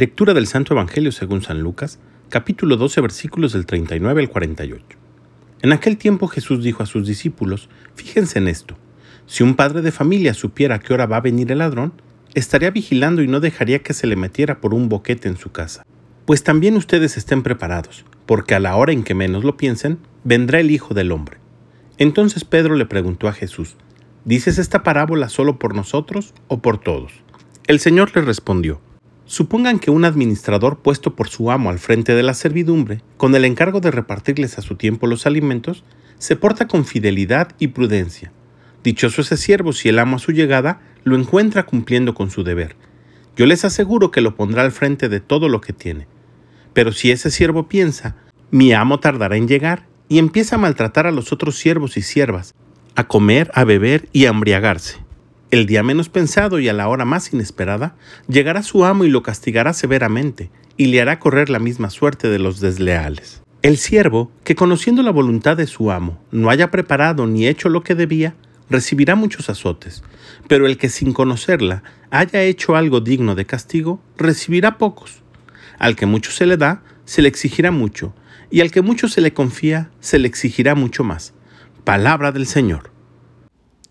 Lectura del Santo Evangelio según San Lucas, capítulo 12, versículos del 39 al 48. En aquel tiempo Jesús dijo a sus discípulos, fíjense en esto, si un padre de familia supiera a qué hora va a venir el ladrón, estaría vigilando y no dejaría que se le metiera por un boquete en su casa. Pues también ustedes estén preparados, porque a la hora en que menos lo piensen, vendrá el Hijo del Hombre. Entonces Pedro le preguntó a Jesús, ¿dices esta parábola solo por nosotros o por todos? El Señor le respondió, Supongan que un administrador puesto por su amo al frente de la servidumbre, con el encargo de repartirles a su tiempo los alimentos, se porta con fidelidad y prudencia. Dichoso ese siervo si el amo a su llegada lo encuentra cumpliendo con su deber. Yo les aseguro que lo pondrá al frente de todo lo que tiene. Pero si ese siervo piensa, mi amo tardará en llegar, y empieza a maltratar a los otros siervos y siervas, a comer, a beber y a embriagarse el día menos pensado y a la hora más inesperada, llegará su amo y lo castigará severamente, y le hará correr la misma suerte de los desleales. El siervo, que conociendo la voluntad de su amo, no haya preparado ni hecho lo que debía, recibirá muchos azotes, pero el que sin conocerla haya hecho algo digno de castigo, recibirá pocos. Al que mucho se le da, se le exigirá mucho, y al que mucho se le confía, se le exigirá mucho más. Palabra del Señor.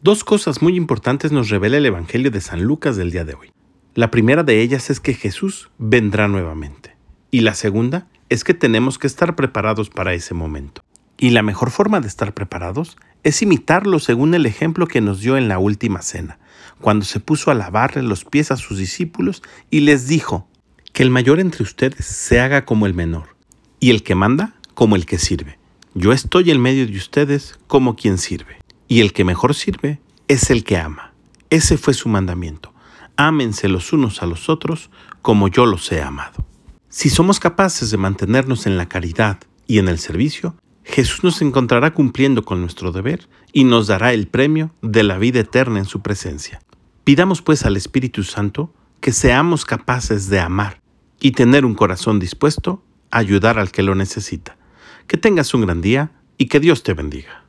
Dos cosas muy importantes nos revela el Evangelio de San Lucas del día de hoy. La primera de ellas es que Jesús vendrá nuevamente. Y la segunda es que tenemos que estar preparados para ese momento. Y la mejor forma de estar preparados es imitarlo según el ejemplo que nos dio en la última cena, cuando se puso a lavarle los pies a sus discípulos y les dijo, que el mayor entre ustedes se haga como el menor, y el que manda como el que sirve. Yo estoy en medio de ustedes como quien sirve. Y el que mejor sirve es el que ama. Ese fue su mandamiento. Ámense los unos a los otros como yo los he amado. Si somos capaces de mantenernos en la caridad y en el servicio, Jesús nos encontrará cumpliendo con nuestro deber y nos dará el premio de la vida eterna en su presencia. Pidamos pues al Espíritu Santo que seamos capaces de amar y tener un corazón dispuesto a ayudar al que lo necesita. Que tengas un gran día y que Dios te bendiga.